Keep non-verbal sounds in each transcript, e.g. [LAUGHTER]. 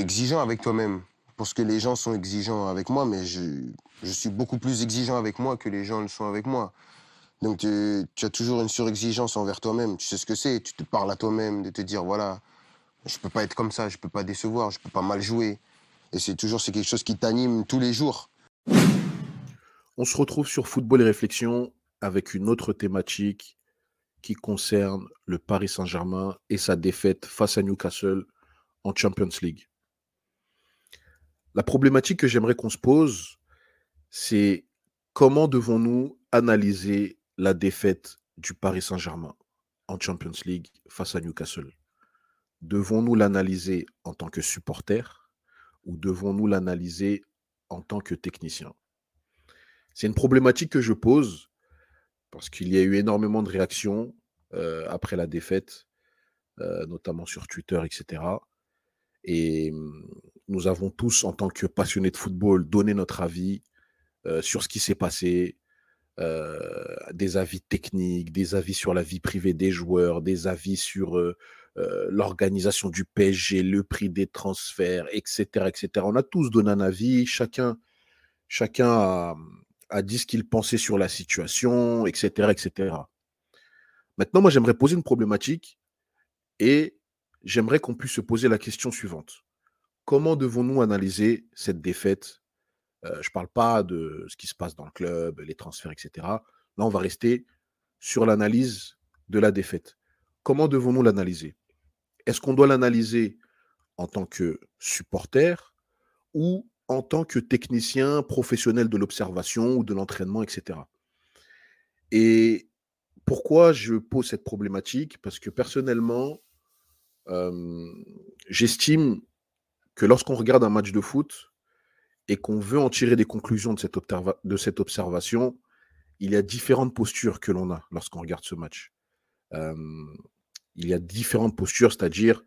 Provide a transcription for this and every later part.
exigeant avec toi-même. Parce que les gens sont exigeants avec moi, mais je, je suis beaucoup plus exigeant avec moi que les gens le sont avec moi. Donc tu, tu as toujours une surexigence envers toi-même. Tu sais ce que c'est. Tu te parles à toi-même de te dire voilà, je peux pas être comme ça, je peux pas décevoir, je peux pas mal jouer. Et c'est toujours c'est quelque chose qui t'anime tous les jours. On se retrouve sur Football et Réflexion avec une autre thématique qui concerne le Paris Saint-Germain et sa défaite face à Newcastle en Champions League. La problématique que j'aimerais qu'on se pose, c'est comment devons-nous analyser la défaite du Paris Saint-Germain en Champions League face à Newcastle? Devons-nous l'analyser en tant que supporter ou devons-nous l'analyser en tant que technicien C'est une problématique que je pose parce qu'il y a eu énormément de réactions euh, après la défaite, euh, notamment sur Twitter, etc. Et nous avons tous, en tant que passionnés de football, donné notre avis euh, sur ce qui s'est passé, des avis techniques, des avis sur la vie privée des joueurs, des avis sur l'organisation du PSG, le prix des transferts, etc., etc. On a tous donné un avis, chacun, chacun a, a dit ce qu'il pensait sur la situation, etc., etc. Maintenant, moi, j'aimerais poser une problématique et j'aimerais qu'on puisse se poser la question suivante. Comment devons-nous analyser cette défaite? Euh, Je ne parle pas de ce qui se passe dans le club, les transferts, etc. Là, on va rester sur l'analyse de la défaite. Comment devons-nous l'analyser? Est-ce qu'on doit l'analyser en tant que supporter ou en tant que technicien professionnel de l'observation ou de l'entraînement, etc. Et pourquoi je pose cette problématique? Parce que personnellement, j'estime que lorsqu'on regarde un match de foot et qu'on veut en tirer des conclusions de cette, observation, il y a différentes postures que l'on a lorsqu'on regarde ce match. il y a différentes postures, c'est-à-dire,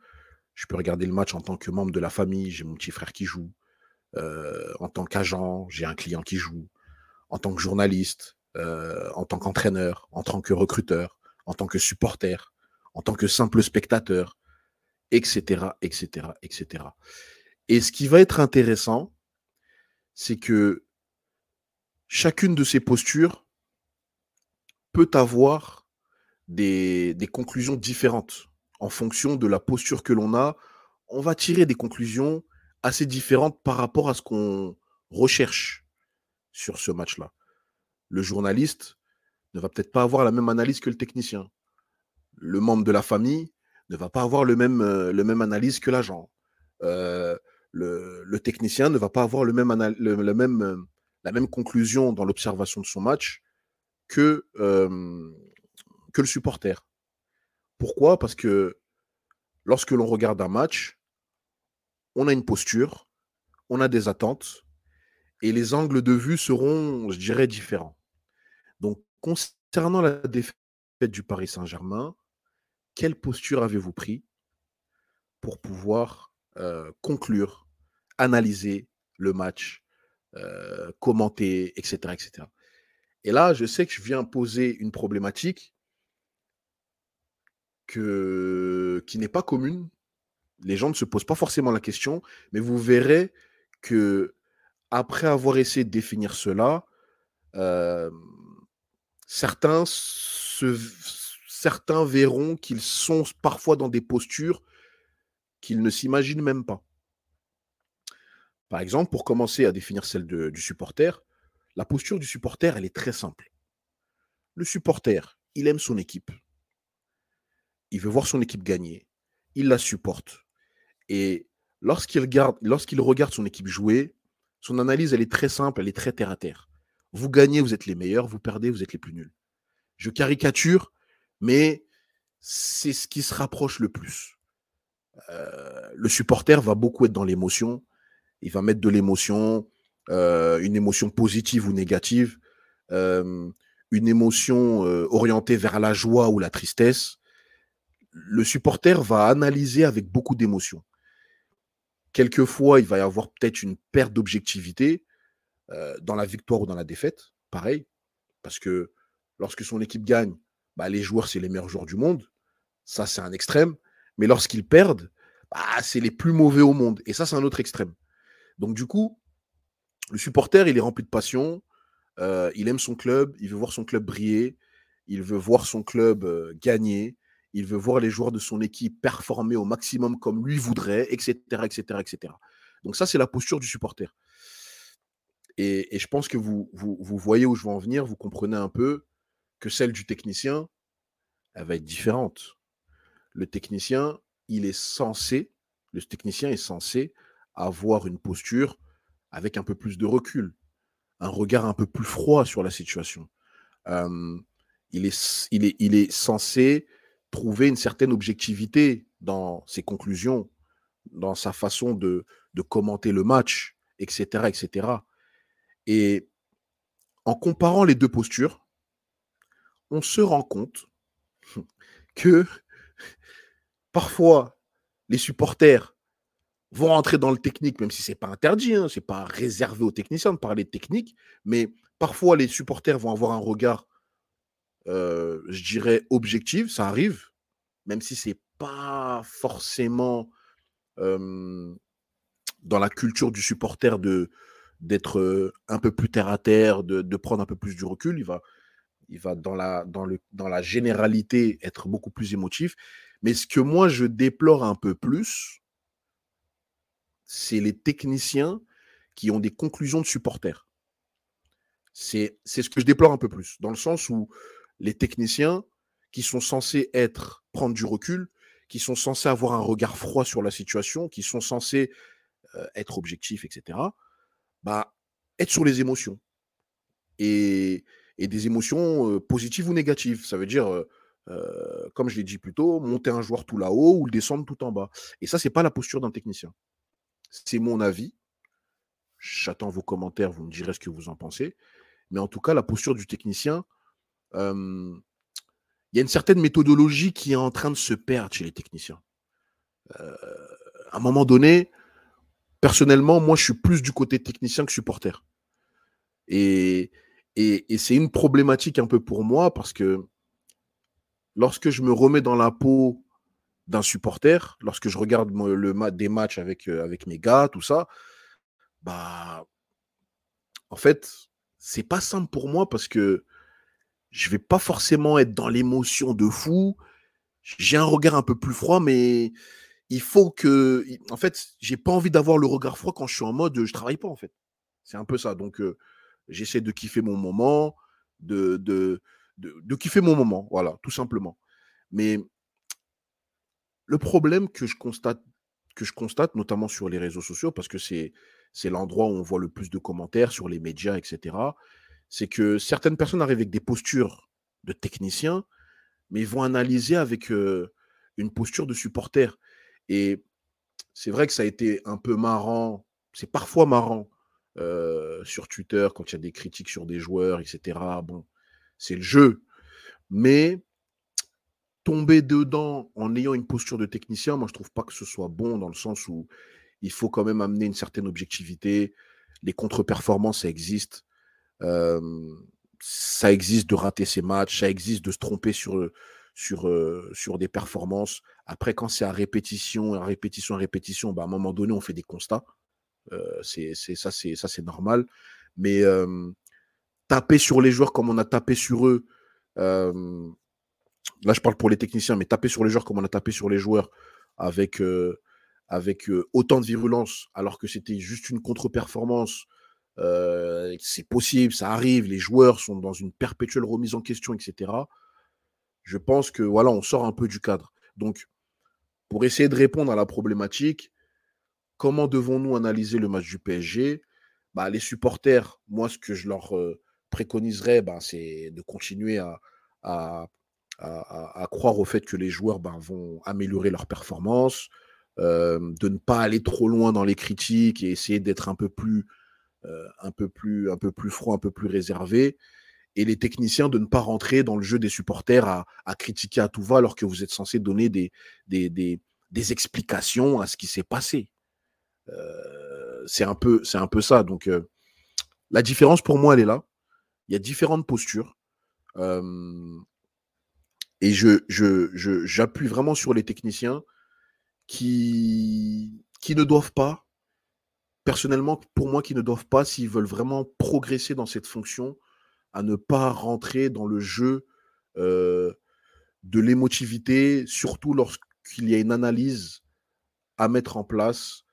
je peux regarder le match en tant que membre de la famille, j'ai mon petit frère qui joue. en tant qu'agent, j'ai un client qui joue. En tant que journaliste, en tant qu'entraîneur, en tant que recruteur, en tant que supporter, en tant que simple spectateur, etc., etc., etc. Et ce qui va être intéressant, c'est que chacune de ces postures peut avoir des, conclusions différentes. En fonction de la posture que l'on a, on va tirer des conclusions assez différentes par rapport à ce qu'on recherche sur ce match-là le journaliste ne va peut-être pas avoir la même analyse que le technicien. Le membre de la famille ne va pas avoir le même, euh, le même analyse que l'agent. Euh, le, technicien ne va pas avoir le même, euh, la même conclusion dans l'observation de son match que, que le supporter. Pourquoi? Parce que lorsque l'on regarde un match, on a une posture, on a des attentes, et les angles de vue seront, je dirais, différents. Donc, concernant la défaite du Paris Saint-Germain, quelle posture avez-vous pris pour pouvoir conclure, analyser le match, commenter, etc., etc. Et là, je sais que je viens poser une problématique que, qui n'est pas commune. Les gens ne se posent pas forcément la question, mais vous verrez que après avoir essayé de définir cela, certains, certains verront qu'ils sont parfois dans des postures qu'ils ne s'imaginent même pas. Par exemple, pour commencer à définir celle du supporter, la posture du supporter, elle est très simple. Le supporter, il aime son équipe. Il veut voir son équipe gagner. Il la supporte. Et lorsqu'il regarde, lorsqu'il regarde son équipe jouer, son analyse, elle est très simple, elle est très terre à terre. Vous gagnez, vous êtes les meilleurs. Vous perdez, vous êtes les plus nuls. Je caricature, mais c'est ce qui se rapproche le plus. Euh, le supporter va beaucoup être dans l'émotion. Il va mettre de l'émotion, euh, une émotion positive ou négative, euh, une émotion orientée vers la joie ou la tristesse. Le supporter va analyser avec beaucoup d'émotion. Quelquefois, il va y avoir peut-être une perte d'objectivité, dans la victoire ou dans la défaite, pareil, parce que lorsque son équipe gagne, bah, les joueurs, c'est les meilleurs joueurs du monde. Ça, c'est un extrême. Mais lorsqu'ils perdent, bah, c'est les plus mauvais au monde. Et ça, c'est un autre extrême. Donc, du coup, le supporter, il est rempli de passion. Euh, il aime son club. Il veut voir son club briller. Il veut voir son club euh, gagner. Il veut voir les joueurs de son équipe performer au maximum comme lui voudrait, etc., etc., etc. Donc ça, c'est la posture du supporter. Et, je pense que vous, vous, vous, voyez où je veux en venir, vous comprenez un peu que celle du technicien, elle va être différente. Le technicien, il est censé, le technicien est censé avoir une posture avec un peu plus de recul, un regard un peu plus froid sur la situation. il, est, il, est, il est censé trouver une certaine objectivité dans ses conclusions, dans sa façon de, de commenter le match, etc., etc. Et en comparant les deux postures, on se rend compte que parfois les supporters vont rentrer dans le technique, même si ce n'est pas interdit, hein, ce n'est pas réservé aux techniciens de parler de technique, mais parfois les supporters vont avoir un regard, euh, je dirais, objectif, ça arrive, même si ce n'est pas forcément dans la culture du supporter d'être un peu plus terre à terre, de, prendre un peu plus du recul. Il va, dans la généralité être beaucoup plus émotif. Mais ce que moi, je déplore un peu plus, c'est les techniciens qui ont des conclusions de supporters. C'est ce que je déplore un peu plus, dans le sens où les techniciens qui sont censés être, prendre du recul, qui sont censés avoir un regard froid sur la situation, qui sont censés être objectifs, etc., bah, être sur les émotions. Et, et des émotions positives ou négatives. Ça veut dire, comme je l'ai dit plus tôt, monter un joueur tout là-haut ou le descendre tout en bas. Et ça, c'est pas la posture d'un technicien. C'est mon avis. J'attends vos commentaires, vous me direz ce que vous en pensez. Mais en tout cas, la posture du technicien, il y a une certaine méthodologie qui est en train de se perdre chez les techniciens. à un moment donné, personnellement, moi, je suis plus du côté technicien que supporter. Et, et, c'est une problématique un peu pour moi parce que lorsque je me remets dans la peau d'un supporter, lorsque je regarde le, des matchs avec, euh, avec mes gars, tout ça, bah, en fait, c'est pas simple pour moi parce que je vais pas forcément être dans l'émotion de fou. J'ai un regard un peu plus froid, mais il faut que, en fait, j'ai pas envie d'avoir le regard froid quand je suis en mode je travaille pas en fait. C'est un peu ça. Donc, euh, J'essaie de kiffer mon moment, de, de, de, kiffer mon moment, voilà, tout simplement. Mais le problème que je constate, que je constate notamment sur les réseaux sociaux, parce que c'est, l'endroit où on voit le plus de commentaires sur les médias, etc., c'est que certaines personnes arrivent avec des postures de techniciens, mais ils vont analyser avec une posture de supporter. Et c'est vrai que ça a été un peu marrant, c'est parfois marrant euh, sur Twitter quand il y a des critiques sur des joueurs, etc. Bon, c'est le jeu. Mais tomber dedans en ayant une posture de technicien, moi je trouve pas que ce soit bon dans le sens où il faut quand même amener une certaine objectivité. Les contre-performances, ça existe. ça existe de rater ses matchs, ça existe de se tromper sur, sur, euh, sur des performances. Après, quand c'est à répétition, à répétition, à répétition, bah, à un moment donné, on fait des constats ça, c'est ça, c'est normal. Mais taper sur les joueurs comme on a tapé sur eux. là, je parle pour les techniciens, mais taper sur les joueurs comme on a tapé sur les joueurs avec avec autant de virulence, alors que c'était juste une contre-performance. c'est possible, ça arrive. Les joueurs sont dans une perpétuelle remise en question, etc. Je pense que voilà, on sort un peu du cadre. Donc, pour essayer de répondre à la problématique, Comment devons-nous analyser le match du PSG bah, Les supporters, moi, ce que je leur préconiserais, bah, c'est de continuer à, à, croire au fait que les joueurs bah, vont améliorer leur performance, de ne pas aller trop loin dans les critiques et essayer d'être un peu plus, un peu plus, un peu plus froid, un peu plus réservé. Et les techniciens de ne pas rentrer dans le jeu des supporters à, critiquer à tout va alors que vous êtes censé donner des, des, des explications à ce qui s'est passé. Euh, c'est un peu, c'est un peu ça. Donc, euh, la différence pour moi, elle est là. Il y a différentes postures. et je, je, j'appuie vraiment sur les techniciens qui, qui ne doivent pas, personnellement, pour moi, qui ne doivent pas, s'ils veulent vraiment progresser dans cette fonction, à ne pas rentrer dans le jeu de l'émotivité, surtout lorsqu'il y a une analyse à mettre en place.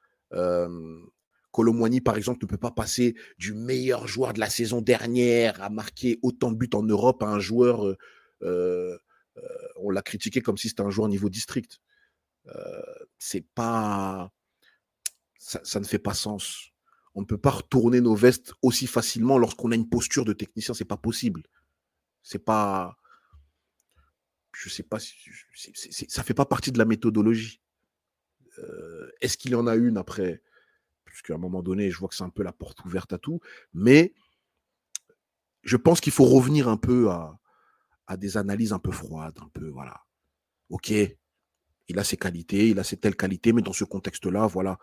Par exemple, ne peut pas passer du meilleur joueur de la saison dernière à marquer autant de buts en Europe à un joueur. Euh, euh, on l'a critiqué comme si c'était un joueur niveau district. c'est pas. ça, ne fait pas sens. On ne peut pas retourner nos vestes aussi facilement lorsqu'on a une posture de technicien. C'est pas possible. C'est pas. Je sais pas si. ça fait pas partie de la méthodologie. Euh, est-ce qu'il y en a une après? Puisqu'à un moment donné, je vois que c'est un peu la porte ouverte à tout. Mais je pense qu'il faut revenir un peu à, des analyses un peu froides, un peu, voilà. Ok, il a ses qualités, il a ses telles qualités, mais dans ce contexte-là, voilà,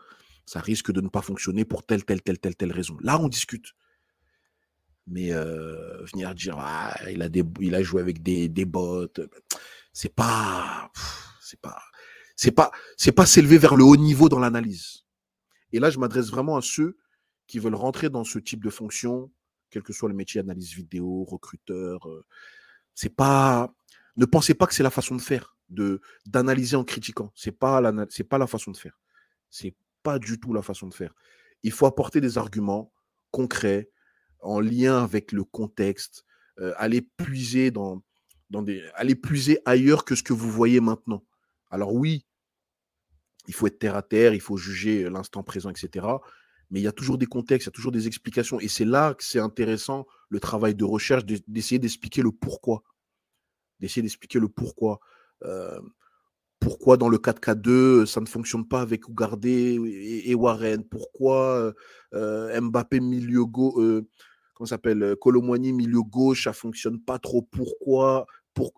ça risque de ne pas fonctionner pour telle, telle, telle, telle, telle raison. Là, on discute. Mais euh, venir dire, ah, il, a des, joué avec des, des bots, c'est pas, c'est pas, c'est pas, c'est pas s'élever vers le haut niveau dans l'analyse. Et là, je m'adresse vraiment à ceux qui veulent rentrer dans ce type de fonction, quel que soit le métier, analyse vidéo, recruteur. Euh, c'est pas, ne pensez pas que c'est la façon de faire, de d'analyser en critiquant. C'est pas la, c'est pas la façon de faire. C'est pas du tout la façon de faire. Il faut apporter des arguments concrets, en lien avec le contexte, euh, aller puiser dans, dans des, aller puiser ailleurs que ce que vous voyez maintenant. Alors oui, il faut être terre à terre, il faut juger l'instant présent, etc. Mais il y a toujours des contextes, il y a toujours des explications. Et c'est là que c'est intéressant, le travail de recherche, d'essayer d'expliquer le pourquoi. D'essayer d'expliquer le pourquoi. Euh, pourquoi dans le 4K2, ça ne fonctionne pas avec Ougardé et, Warren? Pourquoi euh, Mbappé milieu gauche, euh, comment s'appelle Colomboigny milieu gauche, ça fonctionne pas trop? Pourquoi? Pour...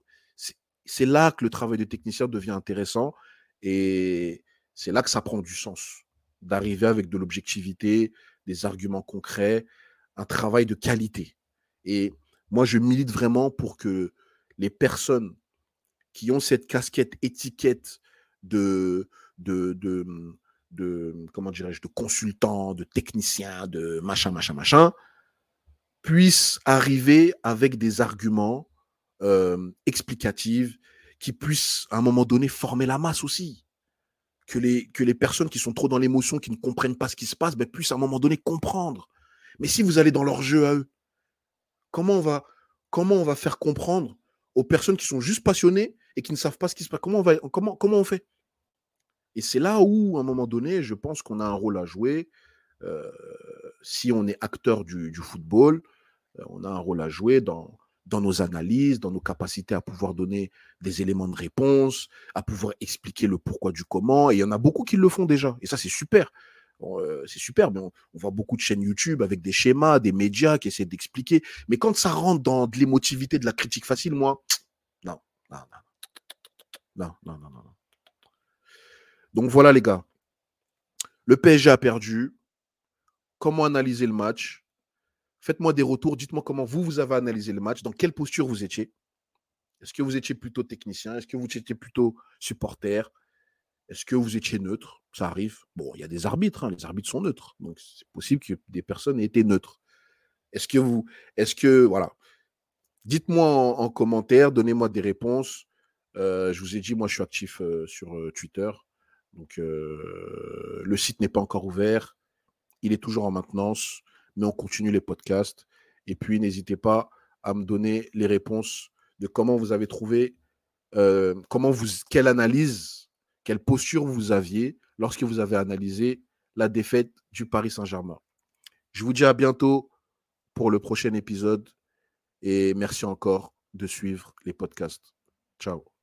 C'est là que le travail de technicien devient intéressant et c'est là que ça prend du sens d'arriver avec de l'objectivité, des arguments concrets, un travail de qualité. Et moi, je milite vraiment pour que les personnes qui ont cette casquette étiquette de, de, de, de comment dirais-je, de consultant, de technicien, de machin, machin, machin, puissent arriver avec des arguments euh, explicatifs qui puissent à un moment donné former la masse aussi. Que les, que les personnes qui sont trop dans l'émotion, qui ne comprennent pas ce qui se passe, ben, puissent à un moment donné comprendre. Mais si vous allez dans leur jeu à eux, comment on va, comment on va faire comprendre aux personnes qui sont juste passionnées et qui ne savent pas ce qui se passe? Comment on, va, comment, comment on fait? Et c'est là où, à un moment donné, je pense qu'on a un rôle à jouer. Euh, si on est acteur du, football, euh, on a un rôle à jouer dans, dans nos analyses, dans nos capacités à pouvoir donner des éléments de réponse, à pouvoir expliquer le pourquoi du comment. Et il y en a beaucoup qui le font déjà. Et ça, c'est super. Euh, c'est super, mais on, voit beaucoup de chaînes YouTube avec des schémas, des médias qui essaient d'expliquer. Mais quand ça rentre dans de l'émotivité, de la critique facile, moi, [TSK] non, non, non. Non, non, non, non. Donc voilà, les gars. Le PSG a perdu. Comment analyser le match? Faites-moi des retours. Dites-moi comment vous, vous avez analysé le match. Dans quelle posture vous étiez Est-ce que vous étiez plutôt technicien Est-ce que vous étiez plutôt supporter Est-ce que vous étiez neutre? Ça arrive. Bon, il y a des arbitres. Hein. Les arbitres sont neutres. Donc, c'est possible que des personnes aient été neutres. Est-ce que vous. Est-ce que. Voilà. Dites-moi en commentaire. Donnez-moi des réponses. Euh, je vous ai dit, moi, je suis actif euh, sur euh, Twitter. Donc, le site n'est pas encore ouvert. Il est toujours en maintenance, mais on continue les podcasts. Et puis, n'hésitez pas à me donner les réponses de comment vous avez trouvé, comment vous, quelle analyse, quelle posture vous aviez lorsque vous avez analysé la défaite du Paris Saint-Germain. Je vous dis à bientôt pour le prochain épisode et merci encore de suivre les podcasts. Ciao.